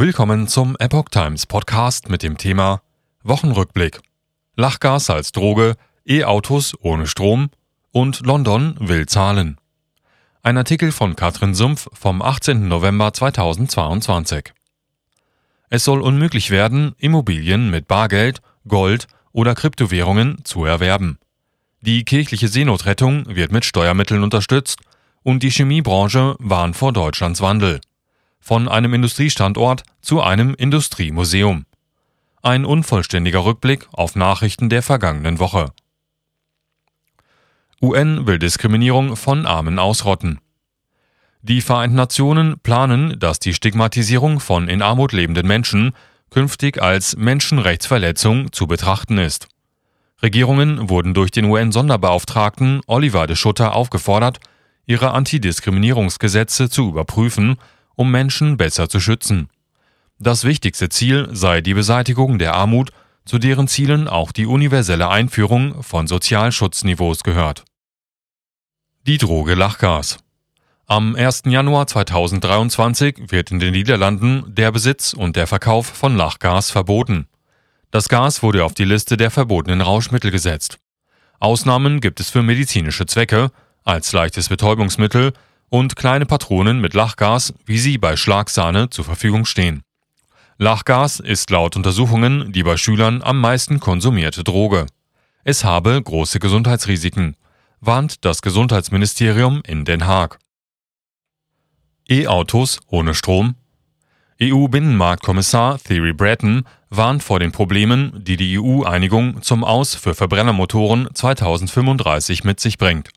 Willkommen zum Epoch Times Podcast mit dem Thema Wochenrückblick. Lachgas als Droge, E-Autos ohne Strom und London will zahlen. Ein Artikel von Katrin Sumpf vom 18. November 2022. Es soll unmöglich werden, Immobilien mit Bargeld, Gold oder Kryptowährungen zu erwerben. Die kirchliche Seenotrettung wird mit Steuermitteln unterstützt und die Chemiebranche warnt vor Deutschlands Wandel. Von einem Industriestandort zu einem Industriemuseum. Ein unvollständiger Rückblick auf Nachrichten der vergangenen Woche. UN will Diskriminierung von Armen ausrotten. Die Vereinten Nationen planen, dass die Stigmatisierung von in Armut lebenden Menschen künftig als Menschenrechtsverletzung zu betrachten ist. Regierungen wurden durch den UN-Sonderbeauftragten Oliver de Schutter aufgefordert, ihre Antidiskriminierungsgesetze zu überprüfen, um Menschen besser zu schützen. Das wichtigste Ziel sei die Beseitigung der Armut, zu deren Zielen auch die universelle Einführung von Sozialschutzniveaus gehört. Die Droge Lachgas. Am 1. Januar 2023 wird in den Niederlanden der Besitz und der Verkauf von Lachgas verboten. Das Gas wurde auf die Liste der verbotenen Rauschmittel gesetzt. Ausnahmen gibt es für medizinische Zwecke, als leichtes Betäubungsmittel und kleine Patronen mit Lachgas, wie sie bei Schlagsahne zur Verfügung stehen. Lachgas ist laut Untersuchungen die bei Schülern am meisten konsumierte Droge. Es habe große Gesundheitsrisiken, warnt das Gesundheitsministerium in Den Haag. E-Autos ohne Strom EU-Binnenmarktkommissar Thierry Breton warnt vor den Problemen, die die EU-Einigung zum Aus für Verbrennermotoren 2035 mit sich bringt.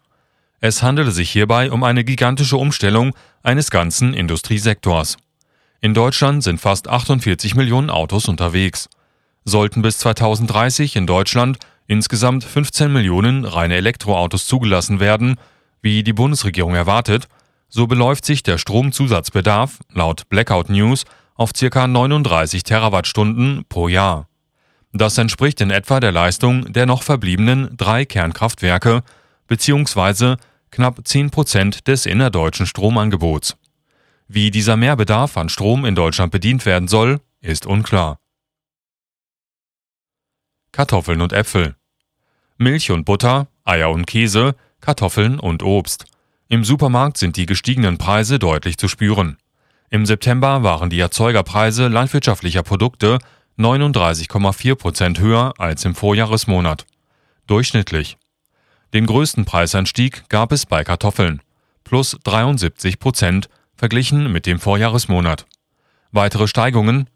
Es handele sich hierbei um eine gigantische Umstellung eines ganzen Industriesektors. In Deutschland sind fast 48 Millionen Autos unterwegs. Sollten bis 2030 in Deutschland insgesamt 15 Millionen reine Elektroautos zugelassen werden, wie die Bundesregierung erwartet, so beläuft sich der Stromzusatzbedarf laut Blackout News auf ca. 39 Terawattstunden pro Jahr. Das entspricht in etwa der Leistung der noch verbliebenen drei Kernkraftwerke bzw knapp 10 Prozent des innerdeutschen Stromangebots. Wie dieser Mehrbedarf an Strom in Deutschland bedient werden soll, ist unklar. Kartoffeln und Äpfel. Milch und Butter, Eier und Käse, Kartoffeln und Obst. Im Supermarkt sind die gestiegenen Preise deutlich zu spüren. Im September waren die Erzeugerpreise landwirtschaftlicher Produkte 39,4 Prozent höher als im Vorjahresmonat. Durchschnittlich. Den größten Preisanstieg gab es bei Kartoffeln, plus 73 Prozent, verglichen mit dem Vorjahresmonat. Weitere Steigungen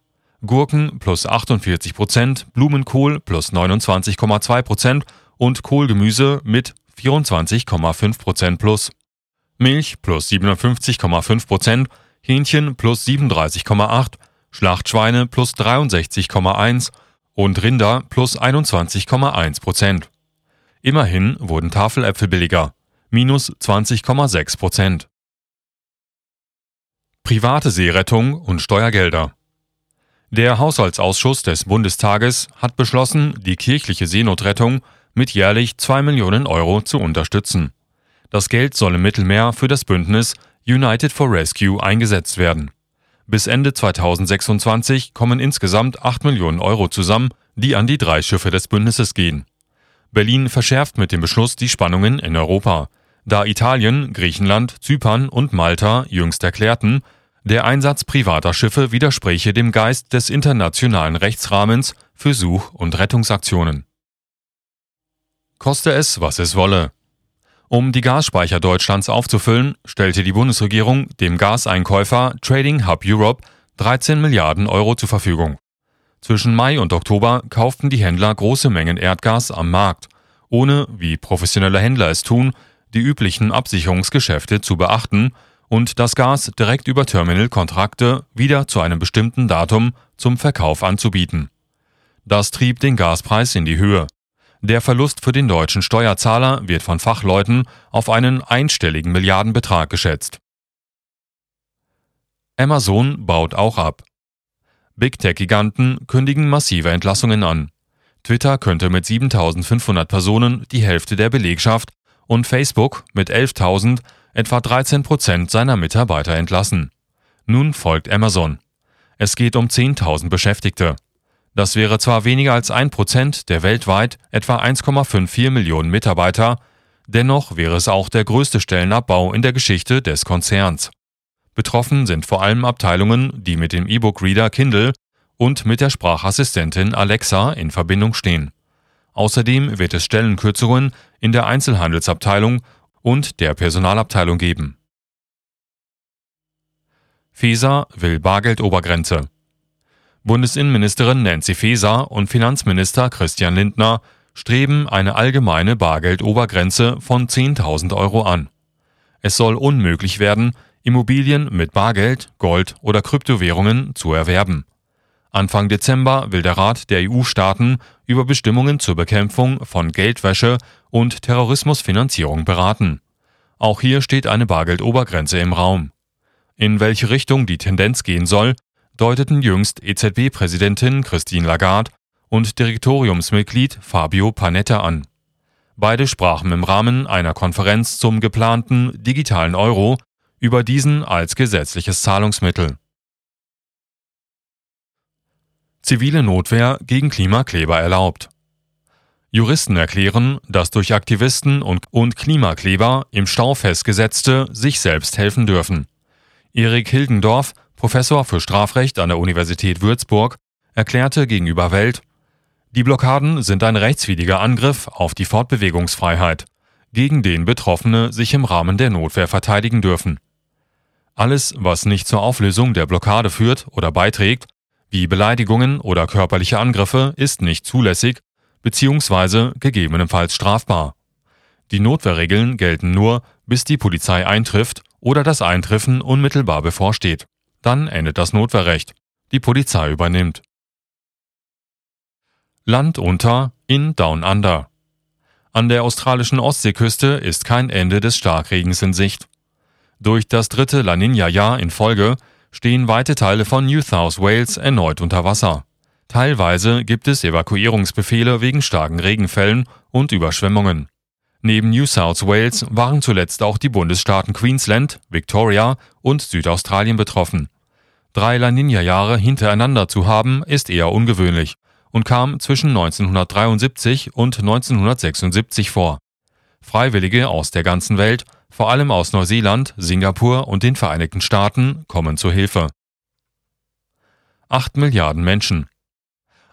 Gurken plus 48 Prozent, Blumenkohl plus 29,2 Prozent und Kohlgemüse mit 24,5 Prozent plus. Milch plus 57,5 Prozent, Hähnchen plus 37,8, Schlachtschweine plus 63,1 und Rinder plus 21,1 Prozent. Immerhin wurden Tafeläpfel billiger, minus 20,6 Prozent. Private Seerettung und Steuergelder. Der Haushaltsausschuss des Bundestages hat beschlossen, die kirchliche Seenotrettung mit jährlich 2 Millionen Euro zu unterstützen. Das Geld soll im Mittelmeer für das Bündnis United for Rescue eingesetzt werden. Bis Ende 2026 kommen insgesamt 8 Millionen Euro zusammen, die an die drei Schiffe des Bündnisses gehen. Berlin verschärft mit dem Beschluss die Spannungen in Europa, da Italien, Griechenland, Zypern und Malta jüngst erklärten, der Einsatz privater Schiffe widerspräche dem Geist des internationalen Rechtsrahmens für Such- und Rettungsaktionen. Koste es, was es wolle. Um die Gasspeicher Deutschlands aufzufüllen, stellte die Bundesregierung dem Gaseinkäufer Trading Hub Europe 13 Milliarden Euro zur Verfügung. Zwischen Mai und Oktober kauften die Händler große Mengen Erdgas am Markt, ohne, wie professionelle Händler es tun, die üblichen Absicherungsgeschäfte zu beachten und das Gas direkt über Terminalkontrakte wieder zu einem bestimmten Datum zum Verkauf anzubieten. Das trieb den Gaspreis in die Höhe. Der Verlust für den deutschen Steuerzahler wird von Fachleuten auf einen einstelligen Milliardenbetrag geschätzt. Amazon baut auch ab. Big Tech-Giganten kündigen massive Entlassungen an. Twitter könnte mit 7500 Personen die Hälfte der Belegschaft und Facebook mit 11.000 etwa 13 Prozent seiner Mitarbeiter entlassen. Nun folgt Amazon. Es geht um 10.000 Beschäftigte. Das wäre zwar weniger als ein Prozent der weltweit etwa 1,54 Millionen Mitarbeiter, dennoch wäre es auch der größte Stellenabbau in der Geschichte des Konzerns. Betroffen sind vor allem Abteilungen, die mit dem E-Book-Reader Kindle und mit der Sprachassistentin Alexa in Verbindung stehen. Außerdem wird es Stellenkürzungen in der Einzelhandelsabteilung und der Personalabteilung geben. Feser will Bargeldobergrenze. Bundesinnenministerin Nancy Faeser und Finanzminister Christian Lindner streben eine allgemeine Bargeldobergrenze von 10.000 Euro an. Es soll unmöglich werden, Immobilien mit Bargeld, Gold oder Kryptowährungen zu erwerben. Anfang Dezember will der Rat der EU-Staaten über Bestimmungen zur Bekämpfung von Geldwäsche und Terrorismusfinanzierung beraten. Auch hier steht eine Bargeldobergrenze im Raum. In welche Richtung die Tendenz gehen soll, deuteten jüngst EZB-Präsidentin Christine Lagarde und Direktoriumsmitglied Fabio Panetta an. Beide sprachen im Rahmen einer Konferenz zum geplanten digitalen Euro über diesen als gesetzliches Zahlungsmittel. Zivile Notwehr gegen Klimakleber erlaubt. Juristen erklären, dass durch Aktivisten und, und Klimakleber im Stau festgesetzte sich selbst helfen dürfen. Erik Hilgendorf, Professor für Strafrecht an der Universität Würzburg, erklärte gegenüber Welt, die Blockaden sind ein rechtswidriger Angriff auf die Fortbewegungsfreiheit, gegen den Betroffene sich im Rahmen der Notwehr verteidigen dürfen. Alles, was nicht zur Auflösung der Blockade führt oder beiträgt, wie Beleidigungen oder körperliche Angriffe, ist nicht zulässig bzw. gegebenenfalls strafbar. Die Notwehrregeln gelten nur, bis die Polizei eintrifft oder das Eintreffen unmittelbar bevorsteht. Dann endet das Notwehrrecht. Die Polizei übernimmt. Land unter in Down Under. An der australischen Ostseeküste ist kein Ende des Starkregens in Sicht. Durch das dritte La Nina-Jahr in Folge stehen weite Teile von New South Wales erneut unter Wasser. Teilweise gibt es Evakuierungsbefehle wegen starken Regenfällen und Überschwemmungen. Neben New South Wales waren zuletzt auch die Bundesstaaten Queensland, Victoria und Südaustralien betroffen. Drei La Nina-Jahre hintereinander zu haben, ist eher ungewöhnlich und kam zwischen 1973 und 1976 vor. Freiwillige aus der ganzen Welt, vor allem aus Neuseeland, Singapur und den Vereinigten Staaten, kommen zur Hilfe. 8 Milliarden Menschen.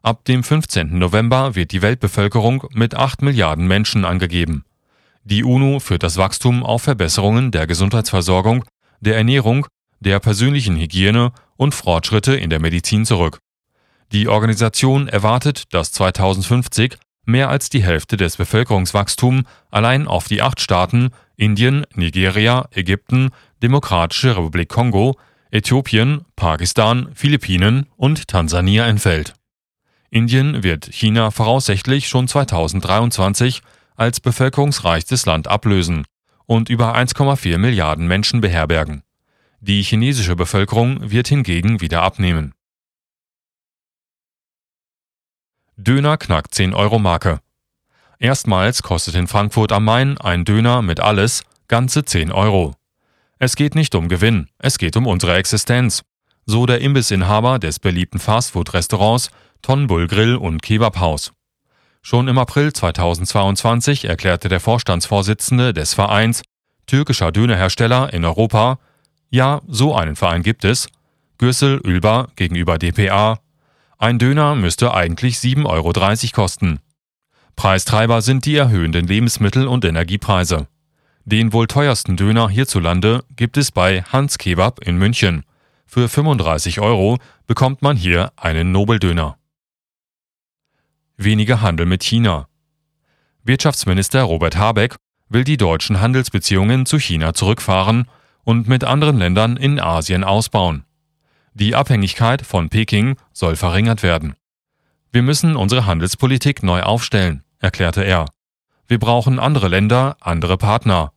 Ab dem 15. November wird die Weltbevölkerung mit 8 Milliarden Menschen angegeben. Die UNO führt das Wachstum auf Verbesserungen der Gesundheitsversorgung, der Ernährung, der persönlichen Hygiene und Fortschritte in der Medizin zurück. Die Organisation erwartet, dass 2050 mehr als die Hälfte des Bevölkerungswachstums allein auf die acht Staaten Indien, Nigeria, Ägypten, Demokratische Republik Kongo, Äthiopien, Pakistan, Philippinen und Tansania entfällt. Indien wird China voraussichtlich schon 2023 als bevölkerungsreichstes Land ablösen und über 1,4 Milliarden Menschen beherbergen. Die chinesische Bevölkerung wird hingegen wieder abnehmen. Döner knackt 10-Euro-Marke. Erstmals kostet in Frankfurt am Main ein Döner mit alles ganze 10 Euro. Es geht nicht um Gewinn, es geht um unsere Existenz. So der Imbissinhaber des beliebten Fastfood-Restaurants Tonbul Grill und Kebabhaus. Schon im April 2022 erklärte der Vorstandsvorsitzende des Vereins türkischer Dönerhersteller in Europa, ja, so einen Verein gibt es, Gürsel Ülber gegenüber dpa, ein Döner müsste eigentlich 7,30 Euro kosten. Preistreiber sind die erhöhenden Lebensmittel- und Energiepreise. Den wohl teuersten Döner hierzulande gibt es bei Hans Kebab in München. Für 35 Euro bekommt man hier einen Nobeldöner. Weniger Handel mit China. Wirtschaftsminister Robert Habeck will die deutschen Handelsbeziehungen zu China zurückfahren und mit anderen Ländern in Asien ausbauen. Die Abhängigkeit von Peking soll verringert werden. Wir müssen unsere Handelspolitik neu aufstellen, erklärte er. Wir brauchen andere Länder, andere Partner.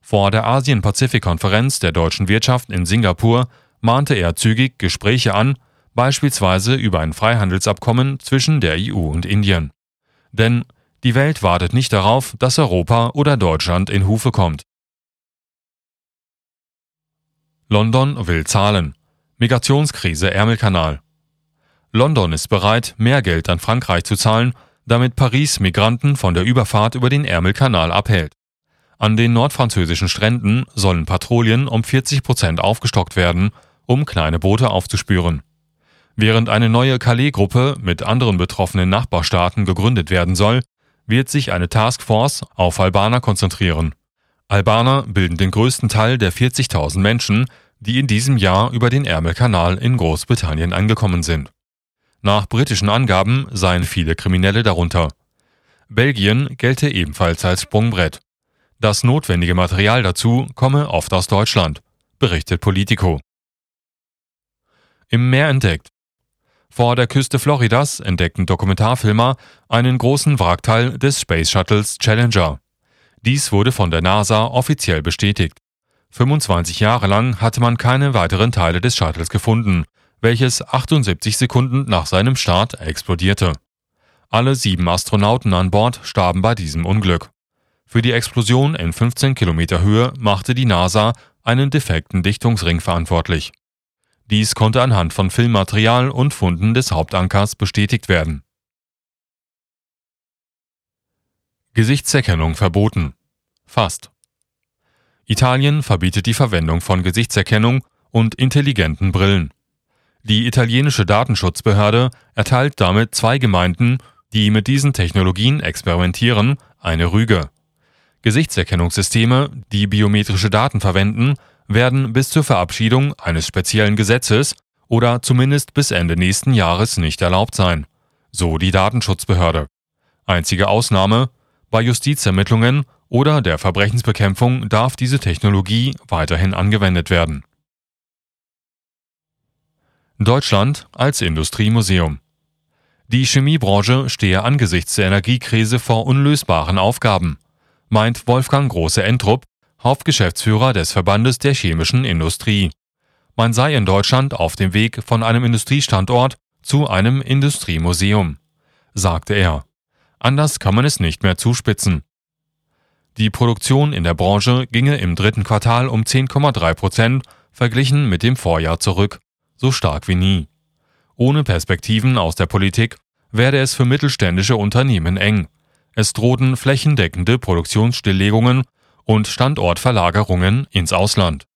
Vor der Asien-Pazifik-Konferenz der deutschen Wirtschaft in Singapur mahnte er zügig Gespräche an, beispielsweise über ein Freihandelsabkommen zwischen der EU und Indien. Denn die Welt wartet nicht darauf, dass Europa oder Deutschland in Hufe kommt. London will zahlen. Migrationskrise Ärmelkanal. London ist bereit, mehr Geld an Frankreich zu zahlen, damit Paris Migranten von der Überfahrt über den Ärmelkanal abhält. An den nordfranzösischen Stränden sollen Patrouillen um 40 Prozent aufgestockt werden, um kleine Boote aufzuspüren. Während eine neue Calais-Gruppe mit anderen betroffenen Nachbarstaaten gegründet werden soll, wird sich eine Taskforce auf Albaner konzentrieren. Albaner bilden den größten Teil der 40.000 Menschen, die in diesem Jahr über den Ärmelkanal in Großbritannien angekommen sind. Nach britischen Angaben seien viele Kriminelle darunter. Belgien gelte ebenfalls als Sprungbrett. Das notwendige Material dazu komme oft aus Deutschland, berichtet Politico. Im Meer entdeckt. Vor der Küste Floridas entdeckten Dokumentarfilmer einen großen Wrackteil des Space Shuttles Challenger. Dies wurde von der NASA offiziell bestätigt. 25 Jahre lang hatte man keine weiteren Teile des Shuttles gefunden, welches 78 Sekunden nach seinem Start explodierte. Alle sieben Astronauten an Bord starben bei diesem Unglück. Für die Explosion in 15 Kilometer Höhe machte die NASA einen defekten Dichtungsring verantwortlich. Dies konnte anhand von Filmmaterial und Funden des Hauptankers bestätigt werden. Gesichtserkennung verboten. Fast. Italien verbietet die Verwendung von Gesichtserkennung und intelligenten Brillen. Die italienische Datenschutzbehörde erteilt damit zwei Gemeinden, die mit diesen Technologien experimentieren, eine Rüge. Gesichtserkennungssysteme, die biometrische Daten verwenden, werden bis zur Verabschiedung eines speziellen Gesetzes oder zumindest bis Ende nächsten Jahres nicht erlaubt sein, so die Datenschutzbehörde. Einzige Ausnahme, bei Justizermittlungen oder der Verbrechensbekämpfung darf diese Technologie weiterhin angewendet werden. Deutschland als Industriemuseum Die Chemiebranche stehe angesichts der Energiekrise vor unlösbaren Aufgaben, meint Wolfgang Große-Entrup, Hauptgeschäftsführer des Verbandes der chemischen Industrie. Man sei in Deutschland auf dem Weg von einem Industriestandort zu einem Industriemuseum, sagte er. Anders kann man es nicht mehr zuspitzen. Die Produktion in der Branche ginge im dritten Quartal um 10,3 Prozent verglichen mit dem Vorjahr zurück, so stark wie nie. Ohne Perspektiven aus der Politik werde es für mittelständische Unternehmen eng. Es drohten flächendeckende Produktionsstilllegungen und Standortverlagerungen ins Ausland.